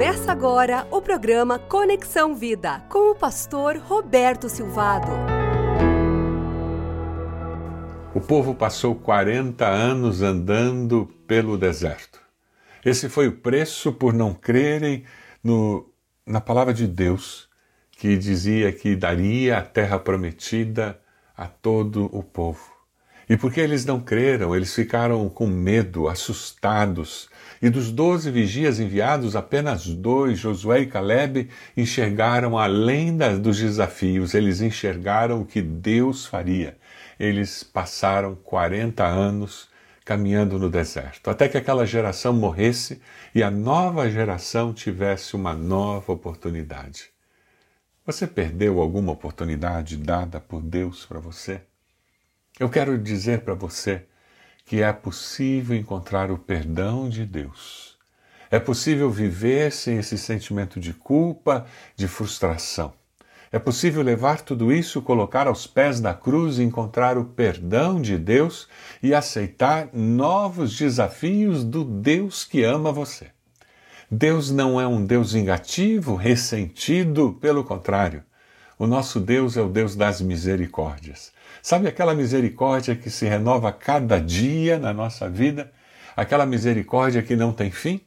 Começa agora o programa Conexão Vida com o pastor Roberto Silvado. O povo passou 40 anos andando pelo deserto. Esse foi o preço por não crerem no, na palavra de Deus, que dizia que daria a terra prometida a todo o povo. E porque eles não creram, eles ficaram com medo, assustados. E dos doze vigias enviados, apenas dois, Josué e Caleb, enxergaram além dos desafios, eles enxergaram o que Deus faria. Eles passaram 40 anos caminhando no deserto, até que aquela geração morresse e a nova geração tivesse uma nova oportunidade. Você perdeu alguma oportunidade dada por Deus para você? Eu quero dizer para você que é possível encontrar o perdão de Deus. É possível viver sem esse sentimento de culpa, de frustração. É possível levar tudo isso, colocar aos pés da cruz e encontrar o perdão de Deus e aceitar novos desafios do Deus que ama você. Deus não é um Deus vingativo, ressentido, pelo contrário. O nosso Deus é o Deus das misericórdias. Sabe aquela misericórdia que se renova cada dia na nossa vida? Aquela misericórdia que não tem fim?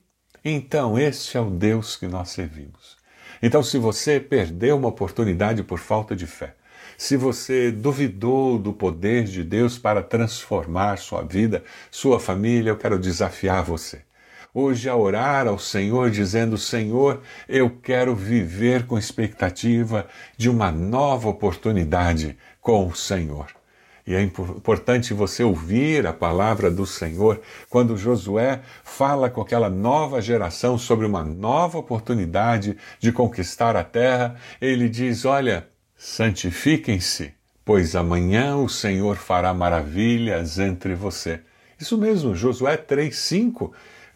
Então, este é o Deus que nós servimos. Então, se você perdeu uma oportunidade por falta de fé, se você duvidou do poder de Deus para transformar sua vida, sua família, eu quero desafiar você. Hoje, a orar ao Senhor, dizendo: Senhor, eu quero viver com expectativa de uma nova oportunidade com o Senhor. E é importante você ouvir a palavra do Senhor quando Josué fala com aquela nova geração sobre uma nova oportunidade de conquistar a terra. Ele diz: Olha, santifiquem-se, pois amanhã o Senhor fará maravilhas entre você. Isso mesmo, Josué 3,5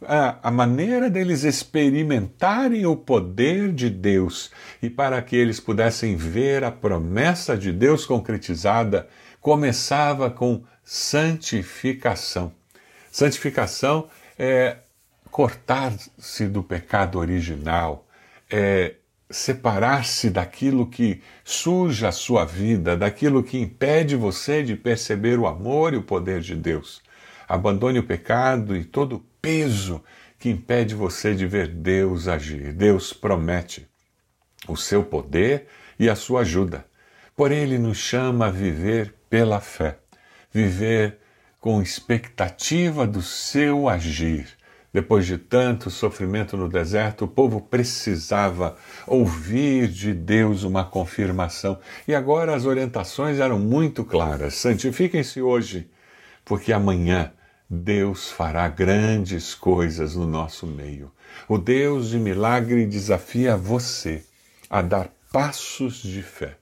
a, maneira deles experimentarem o poder de Deus e para que eles pudessem ver a promessa de Deus concretizada, começava com santificação. Santificação é cortar-se do pecado original, é separar-se daquilo que suja a sua vida, daquilo que impede você de perceber o amor e o poder de Deus. Abandone o pecado e todo peso que impede você de ver Deus agir. Deus promete o seu poder e a sua ajuda. Porém, Ele nos chama a viver pela fé, viver com expectativa do seu agir. Depois de tanto sofrimento no deserto, o povo precisava ouvir de Deus uma confirmação. E agora as orientações eram muito claras: santifiquem-se hoje, porque amanhã Deus fará grandes coisas no nosso meio. O Deus de milagre desafia você a dar passos de fé.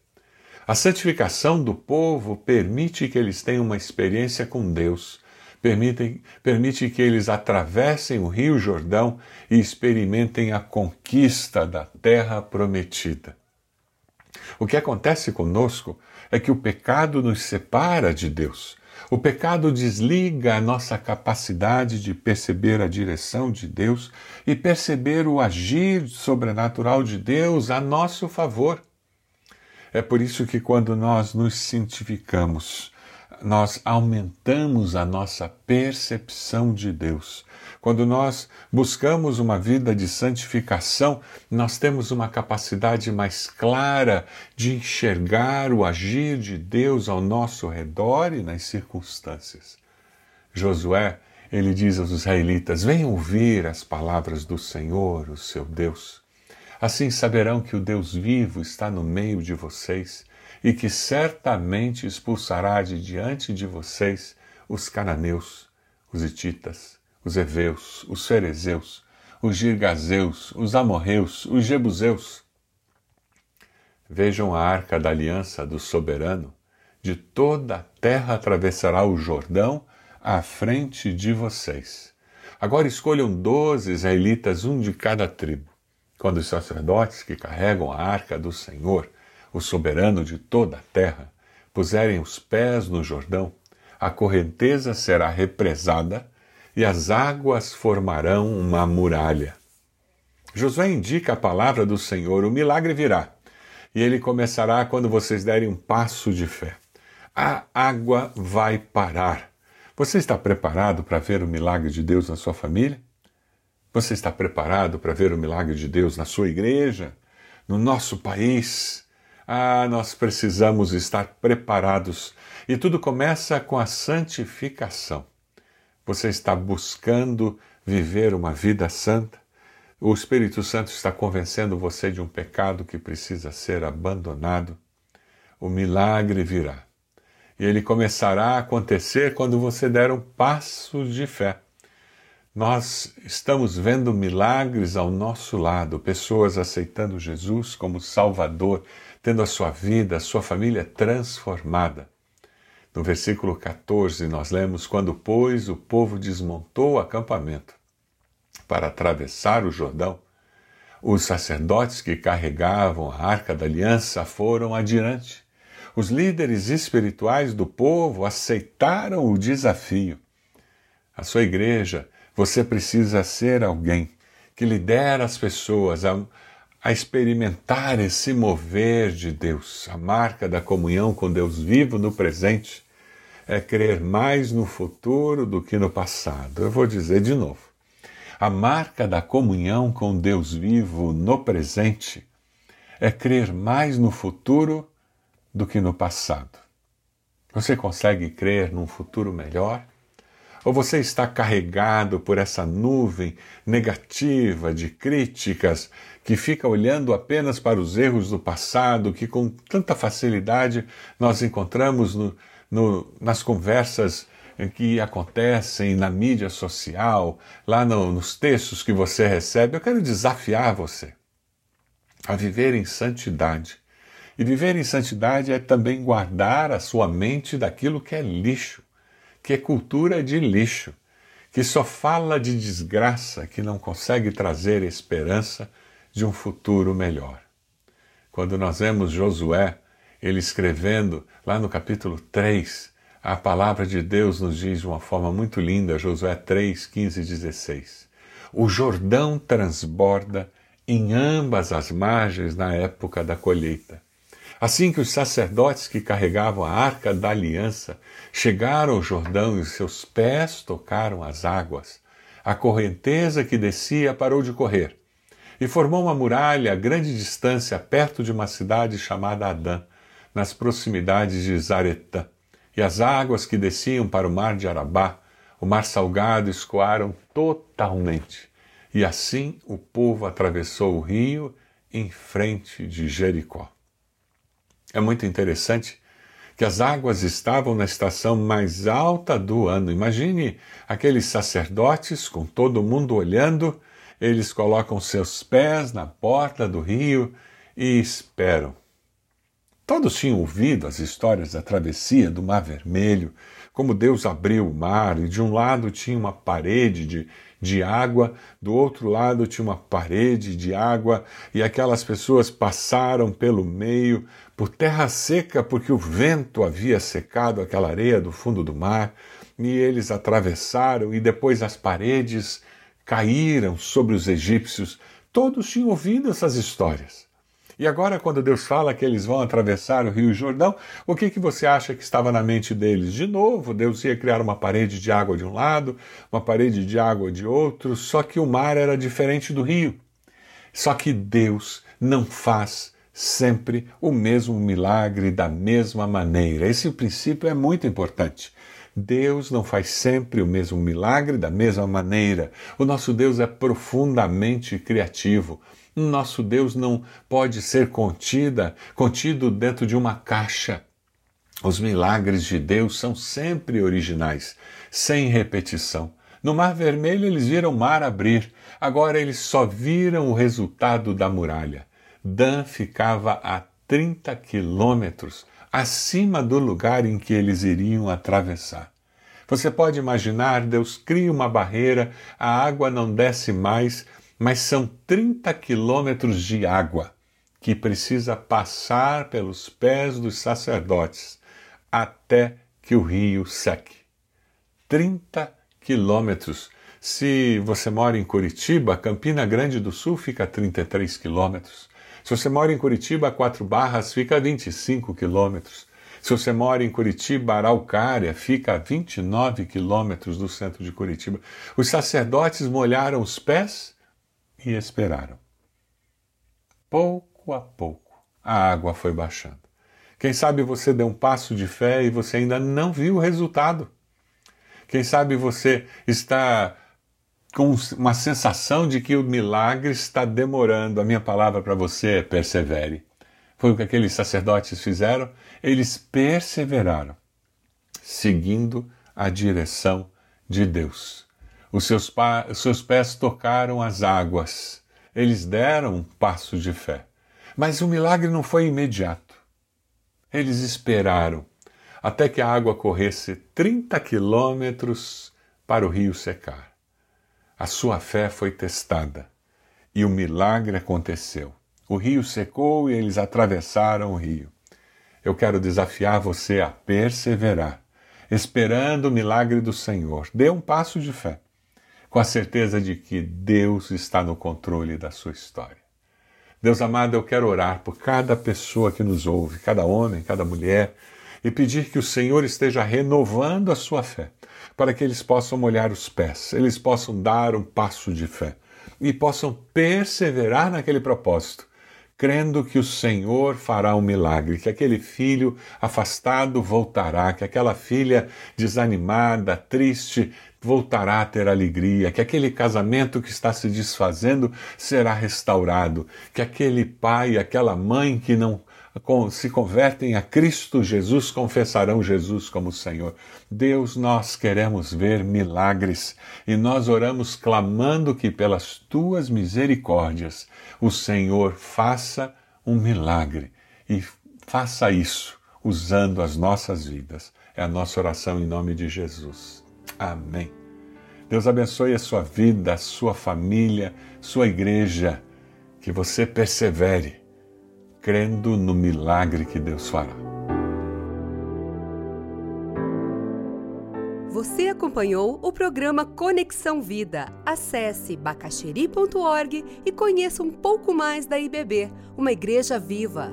A santificação do povo permite que eles tenham uma experiência com Deus, permite, permite que eles atravessem o Rio Jordão e experimentem a conquista da terra prometida. O que acontece conosco é que o pecado nos separa de Deus. O pecado desliga a nossa capacidade de perceber a direção de Deus e perceber o agir sobrenatural de Deus a nosso favor. É por isso que quando nós nos santificamos, nós aumentamos a nossa percepção de Deus. Quando nós buscamos uma vida de santificação, nós temos uma capacidade mais clara de enxergar o agir de Deus ao nosso redor e nas circunstâncias. Josué, ele diz aos israelitas: Venham ouvir as palavras do Senhor, o seu Deus. Assim saberão que o Deus vivo está no meio de vocês e que certamente expulsará de diante de vocês os cananeus, os hititas, os heveus, os ferezeus, os girgazeus, os amorreus, os jebuseus. Vejam a arca da aliança do soberano, de toda a terra atravessará o Jordão à frente de vocês. Agora escolham doze israelitas, um de cada tribo. Quando os sacerdotes que carregam a arca do Senhor o soberano de toda a terra, puserem os pés no Jordão, a correnteza será represada e as águas formarão uma muralha. Josué indica a palavra do Senhor: o milagre virá. E ele começará quando vocês derem um passo de fé. A água vai parar. Você está preparado para ver o milagre de Deus na sua família? Você está preparado para ver o milagre de Deus na sua igreja? No nosso país? Ah, nós precisamos estar preparados. E tudo começa com a santificação. Você está buscando viver uma vida santa? O Espírito Santo está convencendo você de um pecado que precisa ser abandonado. O milagre virá. E ele começará a acontecer quando você der um passo de fé. Nós estamos vendo milagres ao nosso lado, pessoas aceitando Jesus como Salvador, tendo a sua vida, a sua família transformada. No versículo 14, nós lemos: Quando, pois, o povo desmontou o acampamento, para atravessar o Jordão, os sacerdotes que carregavam a arca da aliança foram adiante. Os líderes espirituais do povo aceitaram o desafio. A sua igreja, você precisa ser alguém que lidera as pessoas a, a experimentar esse mover de Deus. A marca da comunhão com Deus vivo no presente é crer mais no futuro do que no passado. Eu vou dizer de novo. A marca da comunhão com Deus vivo no presente é crer mais no futuro do que no passado. Você consegue crer num futuro melhor? Ou você está carregado por essa nuvem negativa de críticas que fica olhando apenas para os erros do passado que com tanta facilidade nós encontramos no, no, nas conversas que acontecem na mídia social, lá no, nos textos que você recebe, eu quero desafiar você a viver em santidade. E viver em santidade é também guardar a sua mente daquilo que é lixo, que é cultura de lixo, que só fala de desgraça, que não consegue trazer esperança de um futuro melhor. Quando nós vemos Josué, ele escrevendo lá no capítulo 3, a palavra de Deus nos diz de uma forma muito linda, Josué 3, 15 e 16. O Jordão transborda em ambas as margens na época da colheita. Assim que os sacerdotes que carregavam a arca da aliança chegaram ao Jordão e seus pés tocaram as águas, a correnteza que descia parou de correr e formou uma muralha a grande distância perto de uma cidade chamada Adã, nas proximidades de Zaretã e as águas que desciam para o mar de Arabá, o mar salgado, escoaram totalmente. E assim o povo atravessou o rio em frente de Jericó. É muito interessante que as águas estavam na estação mais alta do ano. Imagine aqueles sacerdotes com todo mundo olhando, eles colocam seus pés na porta do rio e esperam. Todos tinham ouvido as histórias da travessia do Mar Vermelho, como Deus abriu o mar e de um lado tinha uma parede de, de água, do outro lado tinha uma parede de água e aquelas pessoas passaram pelo meio por terra seca porque o vento havia secado aquela areia do fundo do mar e eles atravessaram e depois as paredes caíram sobre os egípcios. Todos tinham ouvido essas histórias. E agora, quando Deus fala que eles vão atravessar o Rio Jordão, o que, que você acha que estava na mente deles? De novo, Deus ia criar uma parede de água de um lado, uma parede de água de outro, só que o mar era diferente do rio. Só que Deus não faz sempre o mesmo milagre da mesma maneira. Esse princípio é muito importante. Deus não faz sempre o mesmo milagre da mesma maneira. O nosso Deus é profundamente criativo. Nosso Deus não pode ser contida, contido dentro de uma caixa. Os milagres de Deus são sempre originais, sem repetição. No Mar Vermelho eles viram o mar abrir, agora eles só viram o resultado da muralha. Dan ficava a 30 quilômetros acima do lugar em que eles iriam atravessar. Você pode imaginar, Deus cria uma barreira, a água não desce mais, mas são 30 quilômetros de água que precisa passar pelos pés dos sacerdotes até que o rio seque. 30 quilômetros Se você mora em Curitiba, Campina Grande do Sul fica a 33 quilômetros. Se você mora em Curitiba, Quatro Barras fica a 25 quilômetros. Se você mora em Curitiba, Araucária fica a 29 quilômetros do centro de Curitiba. Os sacerdotes molharam os pés e esperaram. Pouco a pouco, a água foi baixando. Quem sabe você deu um passo de fé e você ainda não viu o resultado. Quem sabe você está com uma sensação de que o milagre está demorando. A minha palavra para você é persevere. Foi o que aqueles sacerdotes fizeram. Eles perseveraram, seguindo a direção de Deus. Os seus, os seus pés tocaram as águas. Eles deram um passo de fé. Mas o milagre não foi imediato. Eles esperaram até que a água corresse 30 quilômetros para o rio secar. A sua fé foi testada e o milagre aconteceu. O rio secou e eles atravessaram o rio. Eu quero desafiar você a perseverar, esperando o milagre do Senhor. Dê um passo de fé, com a certeza de que Deus está no controle da sua história. Deus amado, eu quero orar por cada pessoa que nos ouve, cada homem, cada mulher, e pedir que o Senhor esteja renovando a sua fé, para que eles possam molhar os pés, eles possam dar um passo de fé e possam perseverar naquele propósito, crendo que o Senhor fará um milagre, que aquele filho afastado voltará, que aquela filha desanimada, triste, voltará a ter alegria, que aquele casamento que está se desfazendo será restaurado, que aquele pai, aquela mãe que não se convertem a Cristo Jesus, confessarão Jesus como Senhor. Deus, nós queremos ver milagres e nós oramos clamando que pelas tuas misericórdias o Senhor faça um milagre e faça isso usando as nossas vidas. É a nossa oração em nome de Jesus. Amém. Deus abençoe a sua vida, a sua família, sua igreja, que você persevere crendo no milagre que Deus fará. Você acompanhou o programa Conexão Vida. Acesse bacacheri.org e conheça um pouco mais da IBB, uma igreja viva.